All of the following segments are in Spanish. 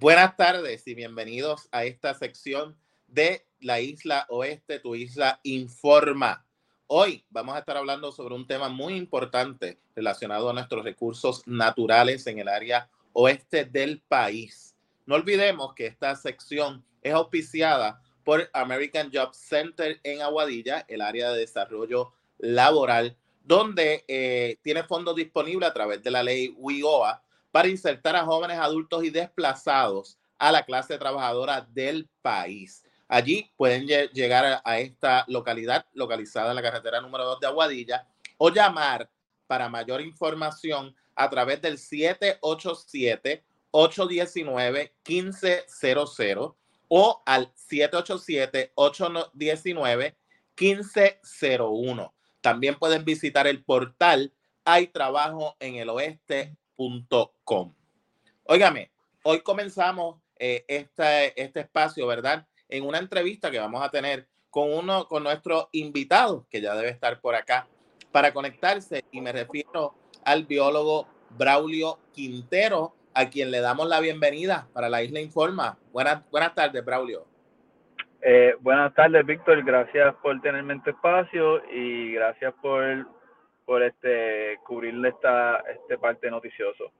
Buenas tardes y bienvenidos a esta sección de la isla oeste, tu isla informa. Hoy vamos a estar hablando sobre un tema muy importante relacionado a nuestros recursos naturales en el área oeste del país. No olvidemos que esta sección es auspiciada por American Job Center en Aguadilla, el área de desarrollo laboral, donde eh, tiene fondos disponibles a través de la ley WIOA para insertar a jóvenes adultos y desplazados a la clase trabajadora del país. Allí pueden llegar a, esta localidad localizada en la carretera número 2 de Aguadilla o llamar para mayor información a través del 787-819-1500 o al 787-819-1501. También pueden visitar el portal Hay Trabajo en el Oeste.com. Óigame, hoy comenzamos este, este espacio, ¿verdad? En una entrevista que vamos a tener con uno, con nuestro invitado, que ya debe estar por acá, para conectarse. Y me refiero al biólogo Braulio Quintero, a quien le damos la bienvenida para la Isla Informa. Buenas, buenas tardes, Braulio. Eh, buenas tardes, Víctor. Gracias por tenerme en tu espacio y gracias por, por este, cubrirle esta este parte noticioso.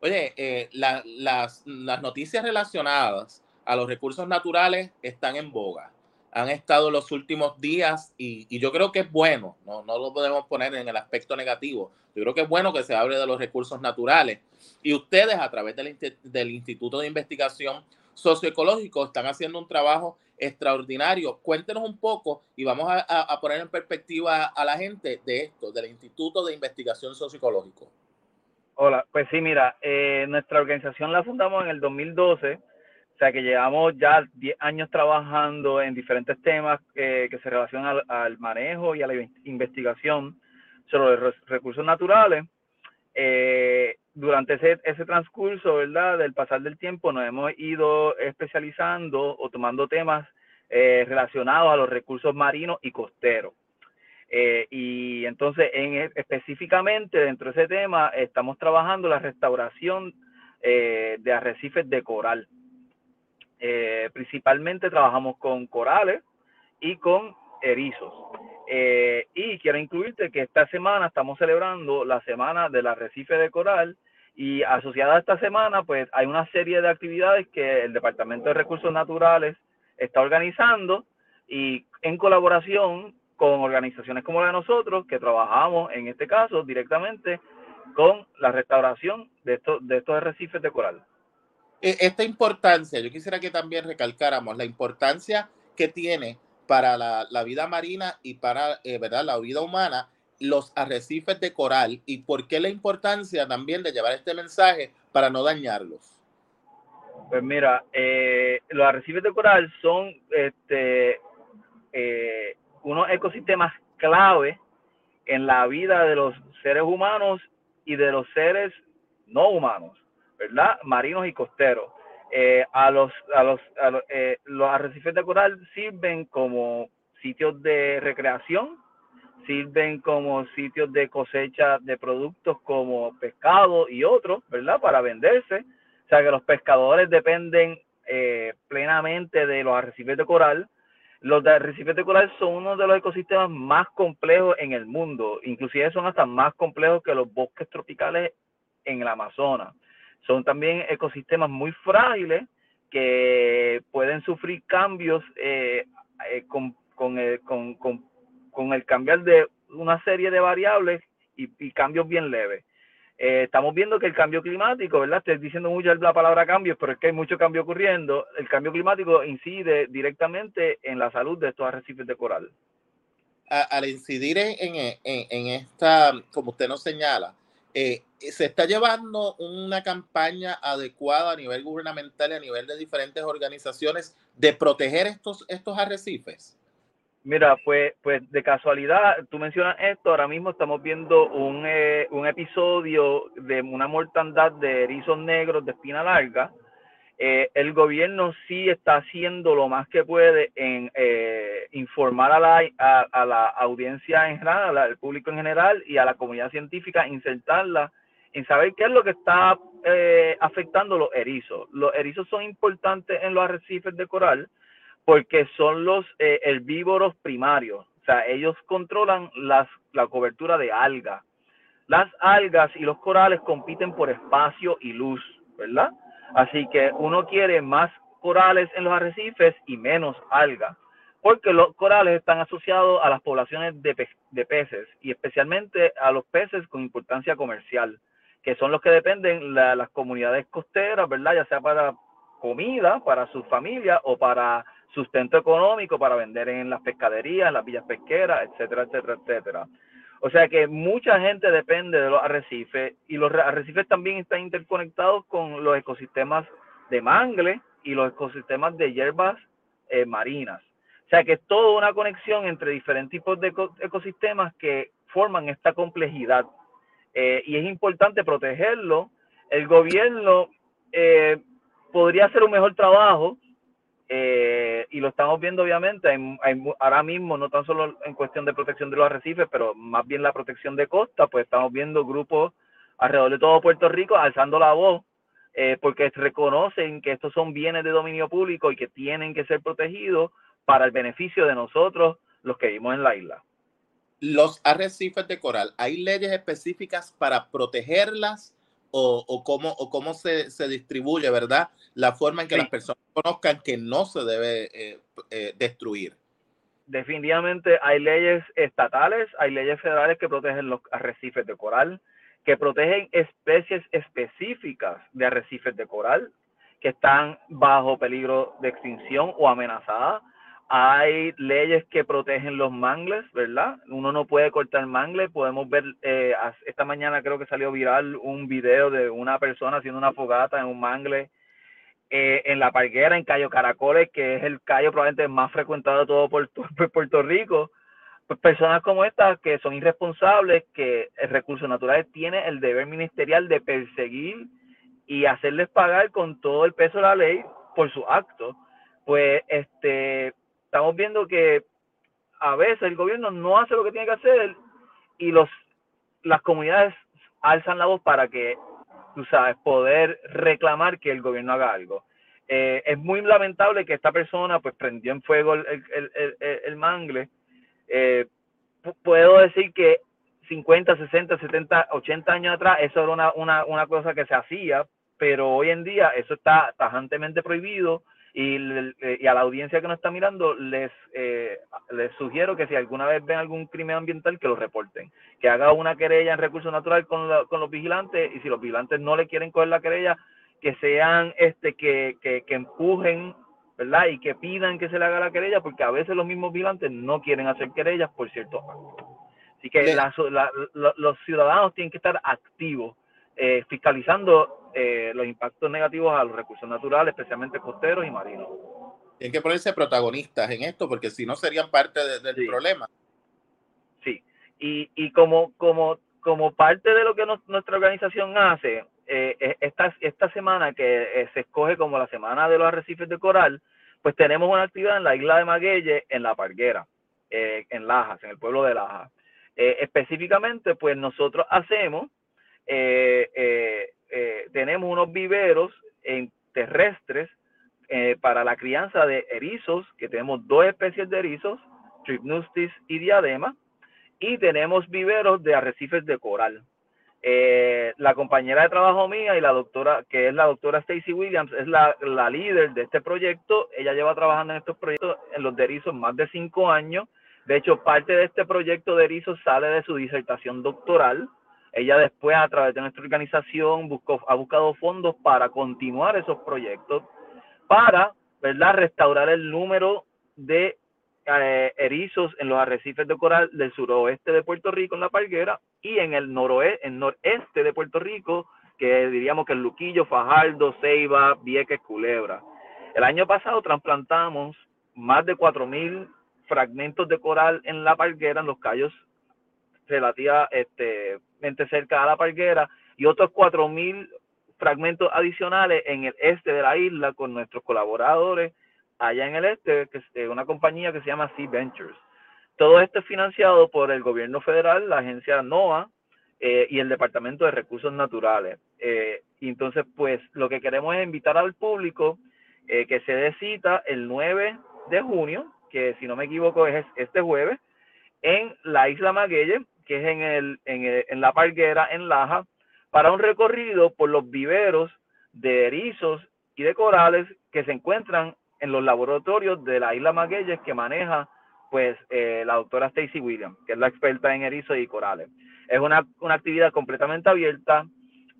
Oye, eh, las, las noticias relacionadas a los recursos naturales están en boga. Han estado los últimos días y, y, yo creo que es bueno, no, no lo podemos poner en el aspecto negativo. Yo creo que es bueno que se hable de los recursos naturales. Y ustedes, a través del, del Instituto de Investigación Socioecológico, están haciendo un trabajo extraordinario. Cuéntenos un poco y vamos a, poner en perspectiva a la gente de esto, del Instituto de Investigación Socioecológico. Hola, pues sí, mira, eh, nuestra organización la fundamos en el 2012, o sea que llevamos ya 10 años trabajando en diferentes temas eh, que se relacionan al, manejo y a la investigación sobre recursos naturales. Eh, durante ese, transcurso, ¿verdad? Del pasar del tiempo nos hemos ido especializando o tomando temas eh, relacionados a los recursos marinos y costeros. Eh, y entonces, en, específicamente dentro de ese tema, estamos trabajando la restauración eh, de arrecifes de coral. principalmente trabajamos con corales y con erizos. y quiero incluirte que esta semana estamos celebrando la semana del arrecife de coral y asociada a esta semana, pues hay una serie de actividades que el Departamento de Recursos Naturales está organizando y en colaboración con organizaciones como la de nosotros, que trabajamos en este caso directamente con la restauración de estos, de estos arrecifes de coral. E, esta importancia, yo quisiera que también recalcáramos la importancia que tiene para la, la vida marina y para eh, ¿verdad? la vida humana los arrecifes de coral y por qué la importancia también de llevar este mensaje para no dañarlos? Pues mira, eh, los arrecifes de coral son este, eh, unos ecosistemas clave en la vida de los seres humanos y de los seres no humanos, ¿verdad? Marinos y costeros. Eh, a los, a los, los arrecifes de coral sirven como sitios de recreación sirven como sitios de cosecha de productos como pescado y otros, ¿verdad? Para venderse. O sea que los pescadores dependen eh, plenamente de los arrecifes de coral. Los arrecifes de coral son uno de los ecosistemas más complejos en el mundo, inclusive son hasta más complejos que los bosques tropicales en el Amazonas. Son también ecosistemas muy frágiles que pueden sufrir cambios eh, eh, con, con, con, con con el cambiar de una serie de variables y, cambios bien leves. Eh, estamos viendo que el cambio climático, ¿verdad? Estoy diciendo mucho la palabra cambio, pero es que hay mucho cambio ocurriendo. El cambio climático incide directamente en la salud de estos arrecifes de coral. al incidir en, en, esta, como usted nos señala, eh, se está llevando una campaña adecuada a nivel gubernamental y a nivel de diferentes organizaciones de proteger estos, estos arrecifes. Mira, pues, pues de casualidad, tú mencionas esto, ahora mismo estamos viendo un, eh, un episodio de una mortandad de erizos negros de espina larga. Eh, el gobierno sí está haciendo lo más que puede en eh, informar a la, a, la audiencia en general, al público en general y a la comunidad científica, insertarla en saber qué es lo que está eh, afectando los erizos. Los erizos son importantes en los arrecifes de coral porque son los eh, herbívoros primarios. O sea, ellos controlan las, la cobertura de algas. Las algas y los corales compiten por espacio y luz, ¿verdad? Así que uno quiere más corales en los arrecifes y menos algas, porque los corales están asociados a las poblaciones de, de peces y especialmente a los peces con importancia comercial que son los que dependen las comunidades costeras, ¿verdad? Ya sea para comida, para sus familias o para sustento económico, para vender en las pescaderías, en las villas pesqueras, etcétera, etcétera, etcétera. O sea que mucha gente depende de los arrecifes y los arrecifes también están interconectados con los ecosistemas de mangle y los ecosistemas de hierbas eh, marinas. O sea que es toda una conexión entre diferentes tipos de ecosistemas que forman esta complejidad eh, y es importante protegerlo. El gobierno eh, podría hacer un mejor trabajo eh, y lo estamos viendo obviamente ahora mismo, no tan solo en cuestión de protección de los arrecifes, pero más bien la protección de costa, pues estamos viendo grupos alrededor de todo Puerto Rico alzando la voz porque reconocen que estos son bienes de dominio público y que tienen que ser protegidos para el beneficio de nosotros, los que vivimos en la isla. Los arrecifes de coral, ¿hay leyes específicas para protegerlas o, cómo, o cómo se, distribuye, verdad? La forma en que las personas conozcan que no se debe eh, eh, destruir. Definitivamente hay leyes estatales, hay leyes federales que protegen los arrecifes de coral, que protegen especies específicas de arrecifes de coral que están bajo peligro de extinción o amenazadas hay leyes que protegen los mangles, ¿verdad? Uno no puede cortar mangle. Podemos ver, eh, esta mañana creo que salió viral un video de una persona haciendo una fogata en un mangle eh, en la parguera, en Cayo Caracoles, que es el callo probablemente más frecuentado de todo Puerto, Puerto Rico. Pues personas como estas que son irresponsables, que el recurso natural tiene el deber ministerial de perseguir y hacerles pagar con todo el peso de la ley por su acto, pues este viendo que a veces el gobierno no hace lo que tiene que hacer y los las comunidades alzan la voz para que, tú sabes, poder reclamar que el gobierno haga algo. Eh, es muy lamentable que esta persona pues prendió en fuego el, el, el, el mangle. Eh, puedo decir que 50, 60, 70, 80 años atrás eso era una, una, una cosa que se hacía, pero hoy en día eso está tajantemente prohibido y, y, a la audiencia que nos está mirando, les, eh, les sugiero que si alguna vez ven algún crimen ambiental, que lo reporten. Que haga una querella en recursos naturales con, con los vigilantes y si los vigilantes no le quieren coger la querella, que sean este que, que, que empujen ¿verdad? Y que pidan que se le haga la querella, porque a veces los mismos vigilantes no quieren hacer querellas por cierto Así que los ciudadanos tienen que estar activos, eh, fiscalizando eh, los impactos negativos a los recursos naturales, especialmente costeros y marinos. Tienen que ponerse protagonistas en esto, porque si no serían parte del problema. Sí, y, y como, como, como parte de lo que nuestra organización hace, eh, esta, esta semana que eh, se escoge como la semana de los arrecifes de coral, pues tenemos una actividad en la isla de Maguelle, en La Parguera, en Lajas, en el pueblo de Lajas. específicamente, pues nosotros hacemos tenemos unos viveros en terrestres eh, para la crianza de erizos, que tenemos dos especies de erizos, Trypnustis y Diadema, y tenemos viveros de arrecifes de coral. Eh, la compañera de trabajo mía y la doctora, que es la doctora Stacy Williams, es la, líder de este proyecto. Ella lleva trabajando en estos proyectos en los erizos más de cinco años. De hecho, parte de este proyecto de erizos sale de su disertación doctoral. Ella después, a través de nuestra organización, buscó, ha buscado fondos para continuar esos proyectos, para ¿verdad? restaurar el número de eh, erizos en los arrecifes de coral del suroeste de Puerto Rico, en la Parguera, y en el noroeste, en noreste de Puerto Rico, que diríamos que el Luquillo, Fajardo, Ceiba, Vieques, Culebra. El año pasado trasplantamos más de 4.000 fragmentos de coral en la Parguera, en los callos relativamente este, cerca a la parguera y otros 4.000 fragmentos adicionales en el este de la isla con nuestros colaboradores allá en el este, que es una compañía que se llama Sea Ventures. Todo esto es financiado por el gobierno federal, la agencia NOAA, eh, y el Departamento de Recursos Naturales. Eh, entonces, pues lo que queremos es invitar al público eh, que se dé el 9 de junio, que si no me equivoco es este jueves, en la isla Maguelle, que es en, el, en, en la Parguera, en Laja, para un recorrido por los viveros de erizos y de corales que se encuentran en los laboratorios de la isla Magueyes que maneja pues eh, la doctora Stacy Williams, que es la experta en erizos y corales. Es una, una actividad completamente abierta,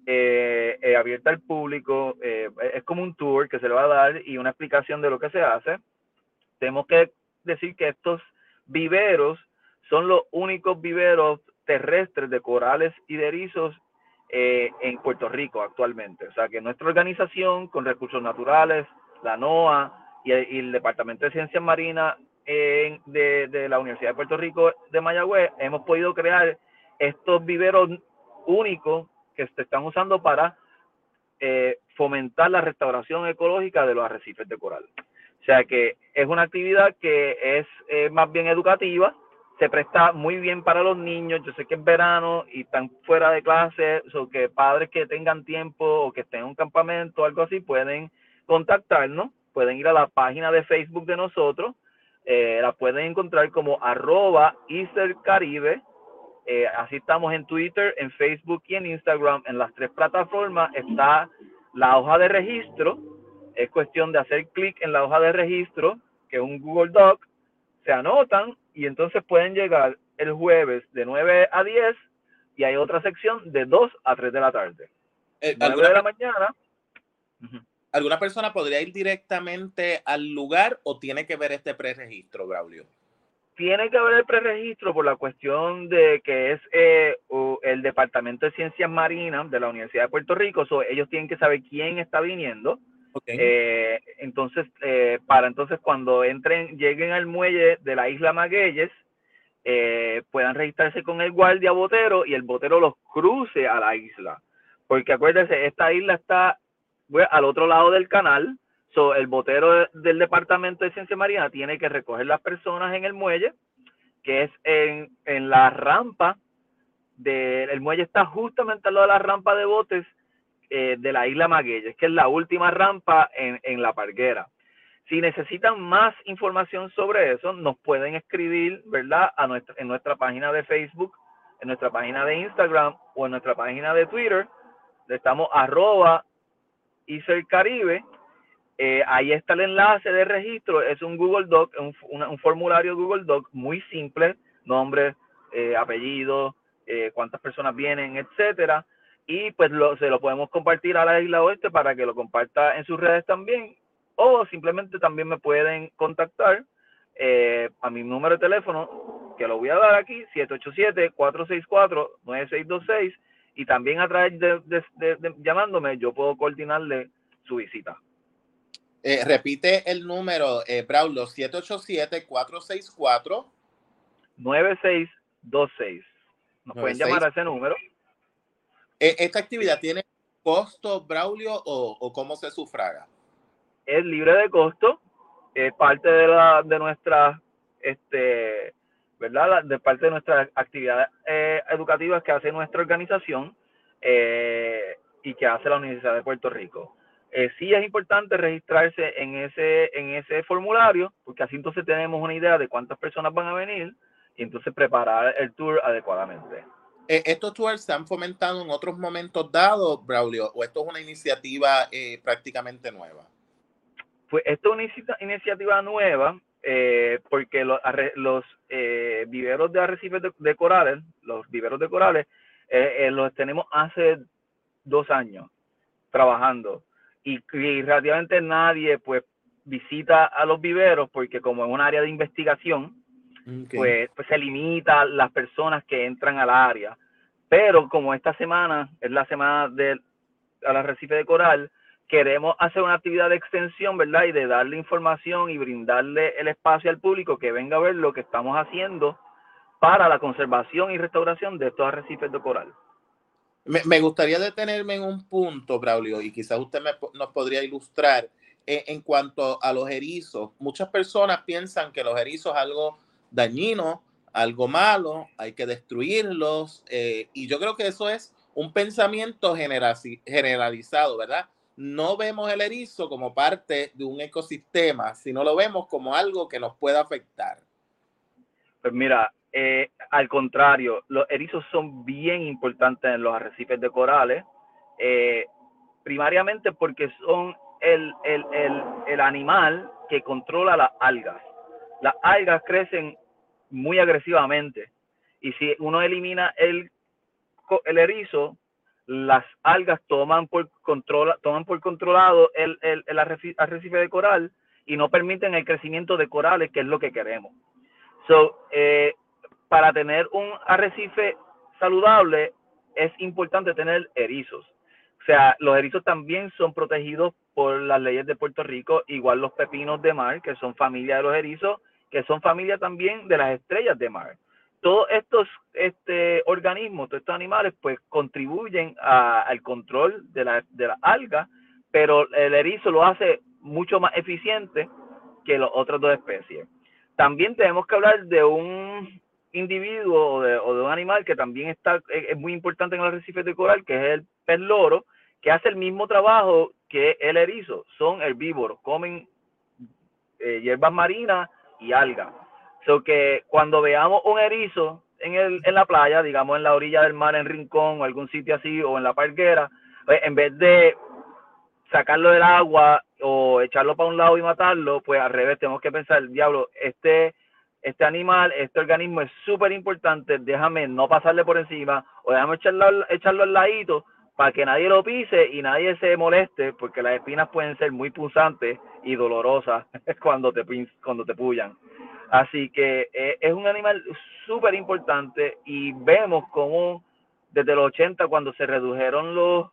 eh, eh, abierta al público, es como un tour que se le va a dar y una explicación de lo que se hace. Tenemos que decir que estos viveros son los únicos viveros terrestres de corales y de erizos en Puerto Rico actualmente. O sea que nuestra organización con recursos naturales, la NOAA y el Departamento de Ciencias Marinas de, la Universidad de Puerto Rico de Mayagüez, hemos podido crear estos viveros únicos que se están usando para eh, fomentar la restauración ecológica de los arrecifes de coral. O sea que es una actividad que es más bien educativa, se presta muy bien para los niños. Yo sé que es verano y están fuera de clase, o que padres que tengan tiempo o que estén en un campamento o algo así pueden contactarnos, pueden ir a la página de Facebook de nosotros eh, la pueden encontrar como arroba Caribe. Eh, así estamos en Twitter, en Facebook y en Instagram. En las tres plataformas está la hoja de registro. Es cuestión de hacer clic en la hoja de registro, que es un Google Doc. Se anotan y entonces pueden llegar el jueves de 9 a 10 y hay otra sección de 2 a 3 de la tarde. Eh, 9 de la mañana. ¿Alguna persona podría ir directamente al lugar o tiene que ver este preregistro, Braulio? Tiene que ver el preregistro por la cuestión de que es eh, el Departamento de Ciencias Marinas de la Universidad de Puerto Rico. ellos tienen que saber quién está viniendo. Eh, entonces, eh, para entonces cuando entren, lleguen al muelle de la isla Magueyes, puedan registrarse con el guardia botero y el botero los cruce a la isla. Porque acuérdense, esta isla está al otro lado del canal. So, el botero del Departamento de Ciencia Marina tiene que recoger las personas en el muelle, que es en, en la rampa. De, el muelle está justamente al lado de la rampa de botes eh, de la isla Magueyes, que es la última rampa en, en la parguera. Si necesitan más información sobre eso, nos pueden escribir, ¿verdad? A nuestra, en nuestra página de Facebook, en nuestra página de Instagram o en nuestra página de Twitter. Estamos arroba Caribe. Eh, ahí está el enlace de registro, es un Google Doc, un, formulario Google Doc muy simple, nombre, eh, apellido, cuántas personas vienen, etcétera. Y pues se lo podemos compartir a la isla oeste para que lo comparta en sus redes también. O simplemente también me pueden contactar a mi número de teléfono, que lo voy a dar aquí, 787-464-9626 y también a través de, llamándome yo puedo coordinarle su visita. Eh, repite el número, eh, Braulio, 787-464. 9626. Nos pueden llamar a ese número. Eh, ¿Esta actividad tiene costo, Braulio, o, cómo se sufraga? Es libre de costo. Es parte de, la, de nuestra este, ¿verdad? De parte de nuestras actividades eh, educativas que hace nuestra organización eh, y que hace la Universidad de Puerto Rico. Eh, sí es importante registrarse en ese, en ese formulario, porque así entonces tenemos una idea de cuántas personas van a venir y entonces preparar el tour adecuadamente. ¿Estos tours se han fomentado en otros momentos dados, Braulio, o esto es una iniciativa prácticamente nueva? Pues esto es una iniciativa nueva eh, porque los, los eh, viveros de arrecifes de, corales, los viveros de corales, eh, los tenemos hace dos años trabajando y, relativamente nadie pues visita a los viveros porque como es un área de investigación, pues, pues se limita las personas que entran al área. Pero como esta semana es la semana del arrecife de coral, queremos hacer una actividad de extensión, ¿verdad? Y de darle información y brindarle el espacio al público que venga a ver lo que estamos haciendo para la conservación y restauración de estos arrecifes de coral. Me, gustaría detenerme en un punto, Braulio, y quizás usted nos podría ilustrar en, en, cuanto a los erizos. Muchas personas piensan que los erizos es algo dañino algo malo, hay que destruirlos. Eh, y yo creo que eso es un pensamiento generalizado, ¿verdad? No vemos el erizo como parte de un ecosistema, sino lo vemos como algo que nos puede afectar. Pues mira, eh, al contrario, los erizos son bien importantes en los arrecifes de corales, eh, primariamente porque son el, el, el, el animal que controla las algas. Las algas crecen muy agresivamente y si uno elimina el, el erizo, las algas toman por, control, toman por controlado el, el, el arrecife de coral y no permiten el crecimiento de corales, que es lo que queremos. So, eh, para tener un arrecife saludable es importante tener erizos. O sea, los erizos también son protegidos por las leyes de Puerto Rico, igual los pepinos de mar, que son familia de los erizos, que son familia también de las estrellas de mar. Todos estos este, organismos, todos estos animales, pues contribuyen al control de la, de la alga, pero el erizo lo hace mucho más eficiente que las otras dos especies. También tenemos que hablar de un individuo o de, un animal que también está es muy importante en los arrecifes de coral, que es el pez loro, que hace el mismo trabajo que el erizo. Son herbívoros, comen eh, hierbas marinas y algas. So que cuando veamos un erizo en, el, en la playa, digamos en la orilla del mar, en Rincón o algún sitio así, o en la parguera, pues, en vez de sacarlo del agua o echarlo para un lado y matarlo, pues al revés, tenemos que pensar, diablo, este este animal, este organismo es súper importante, déjame no pasarle por encima o déjame echarlo, echarlo al ladito para que nadie lo pise y nadie se moleste, porque las espinas pueden ser muy punzantes y dolorosas cuando te, cuando te pullan. Así que eh, es un animal súper importante y vemos cómo desde los 80, cuando se redujeron los,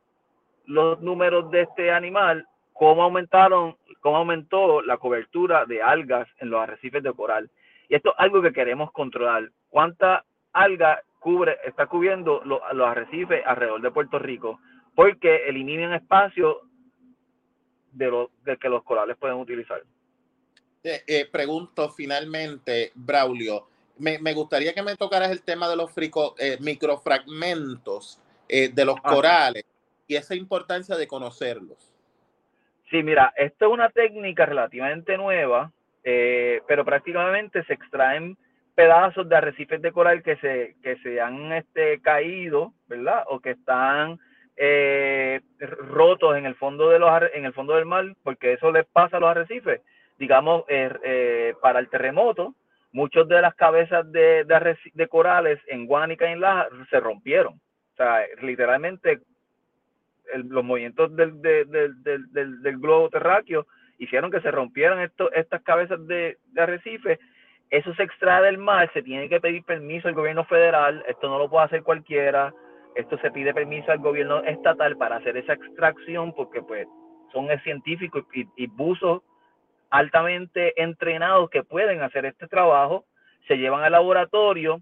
los números de este animal, cómo aumentaron, cómo aumentó la cobertura de algas en los arrecifes de coral. Y esto es algo que queremos controlar. ¿Cuánta alga cubre, está cubriendo los, arrecifes alrededor de Puerto Rico? Porque eliminan espacio de, lo, que los corales pueden utilizar. Eh, eh, pregunto finalmente, Braulio, me, gustaría que me tocaras el tema de los frico, eh, microfragmentos de los corales y esa importancia de conocerlos. Sí, mira, esto es una técnica relativamente nueva pero prácticamente se extraen pedazos de arrecifes de coral que se, que se han este, caído, ¿verdad? O que están eh, rotos en el fondo de los en el fondo del mar, porque eso les pasa a los arrecifes. Digamos, eh, para el terremoto, muchas de las cabezas de, de, de corales en Guanica y en Laja se rompieron. O sea, literalmente los movimientos del, del, del, del, globo terráqueo hicieron que se rompieran estas cabezas de, de arrecife. Eso se extrae del mar, se tiene que pedir permiso al gobierno federal, esto no lo puede hacer cualquiera, esto se pide permiso al gobierno estatal para hacer esa extracción porque pues son científicos y, y buzos altamente entrenados que pueden hacer este trabajo, se llevan al laboratorio,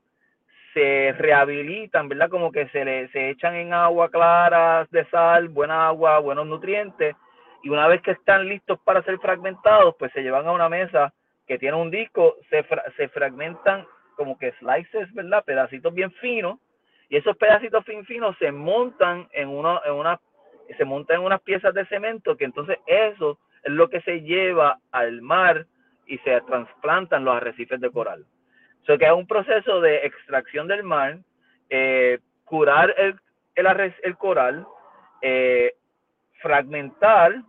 se rehabilitan, ¿verdad? Como que se, le, se echan en agua clara de sal, buena agua, buenos nutrientes, y una vez que están listos para ser fragmentados, pues se llevan a una mesa que tiene un disco, se, se fragmentan como que slices, ¿verdad? Pedacitos bien finos, y esos pedacitos fin finos se montan en una, en una, se montan en unas piezas de cemento, que entonces eso es lo que se lleva al mar y se trasplantan los arrecifes de coral. O sea que es un proceso de extracción del mar, eh, curar el, el, el coral, eh, fragmentar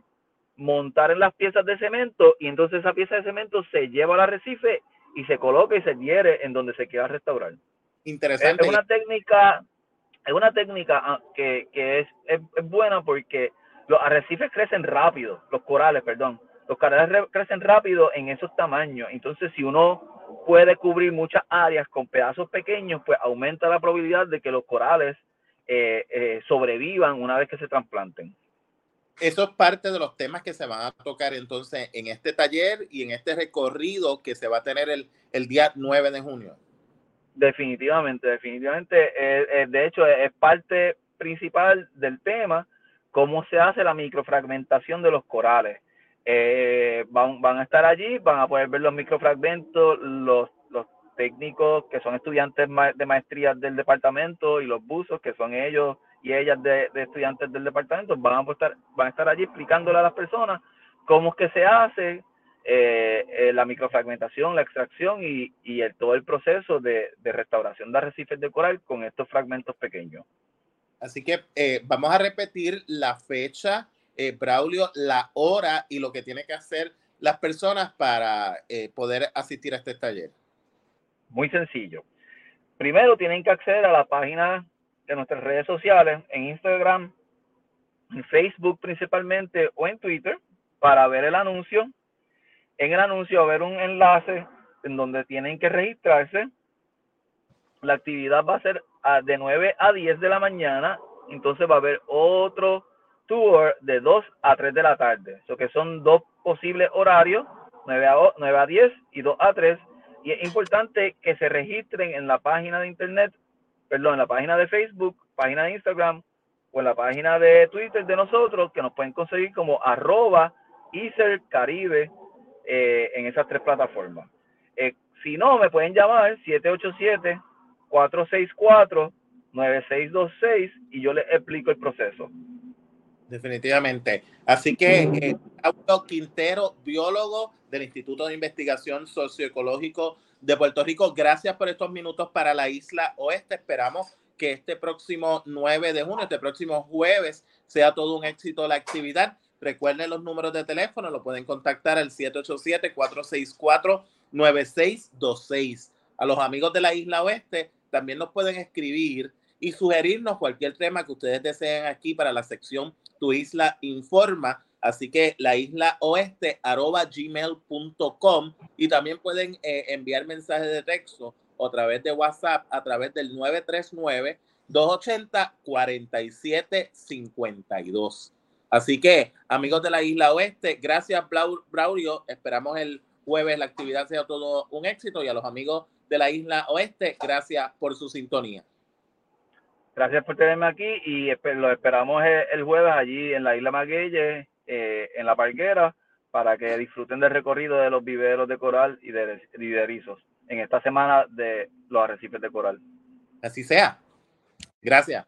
montar en las piezas de cemento y entonces esa pieza de cemento se lleva al arrecife y se coloca y se hiere en donde se quiera restaurar. Interesante. Es una técnica, es una técnica ah, que, que es, es, buena porque los arrecifes crecen rápido, los corales, perdón, los corales crecen rápido en esos tamaños. Entonces, si uno puede cubrir muchas áreas con pedazos pequeños, pues aumenta la probabilidad de que los corales eh, eh, sobrevivan una vez que se trasplanten eso es parte de los temas que se van a tocar entonces en este taller y en este recorrido que se va a tener el, el día 9 de junio. Definitivamente, definitivamente. Eh, eh, de hecho, es parte principal del tema, cómo se hace la microfragmentación de los corales. Eh, van, van a estar allí, van a poder ver los microfragmentos, los, los técnicos que son estudiantes de maestría del departamento y los buzos que son ellos y ellas de, estudiantes del departamento van a estar van a estar allí explicándole a las personas cómo es que se hace eh, eh, la microfragmentación, la extracción y, y el, todo el proceso de, de, restauración de arrecifes de coral con estos fragmentos pequeños. Así que eh, vamos a repetir la fecha, Braulio, la hora y lo que tiene que hacer las personas para poder asistir a este taller. Muy sencillo. Primero tienen que acceder a la página de nuestras redes sociales, en Instagram, en Facebook principalmente o en Twitter, para ver el anuncio en el anuncio va a haber un enlace en donde tienen que registrarse. La actividad va a ser de 9 a 10 de la mañana. Entonces va a haber otro tour de 2 a 3 de la tarde. Eso que son dos posibles horarios, 9 a, 9 a 10 y 2 a 3. Y es importante que se registren en la página de internet, perdón, en la página de Facebook, página de Instagram o en la página de Twitter de nosotros, que nos pueden conseguir como arroba Caribe eh, en esas tres plataformas. Eh, si no, me pueden llamar 787-464-9626 y yo les explico el proceso. Definitivamente. Así que, eh, Quintero, biólogo del Instituto de Investigación Socioecológico de Puerto Rico, gracias por estos minutos para la isla oeste. Esperamos que este próximo 9 de junio, este próximo jueves, sea todo un éxito la actividad. Recuerden los números de teléfono, lo pueden contactar al 787-464-9626. A los amigos de la isla oeste también nos pueden escribir y sugerirnos cualquier tema que ustedes deseen aquí para la sección Tu Isla Informa. Así que la isla oeste arroba gmail.com y también pueden eh, enviar mensajes de texto a través de WhatsApp a través del 939 280 4752. Así que, amigos de la isla oeste, gracias Braulio. Esperamos el jueves la actividad sea todo un éxito y a los amigos de la isla oeste, gracias por su sintonía. Gracias por tenerme aquí y lo esperamos el jueves allí en la isla Maguelle, eh, en la Parguera, para que disfruten del recorrido de los viveros de coral y de, erizos en esta semana de los arrecifes de coral. Así sea. Gracias.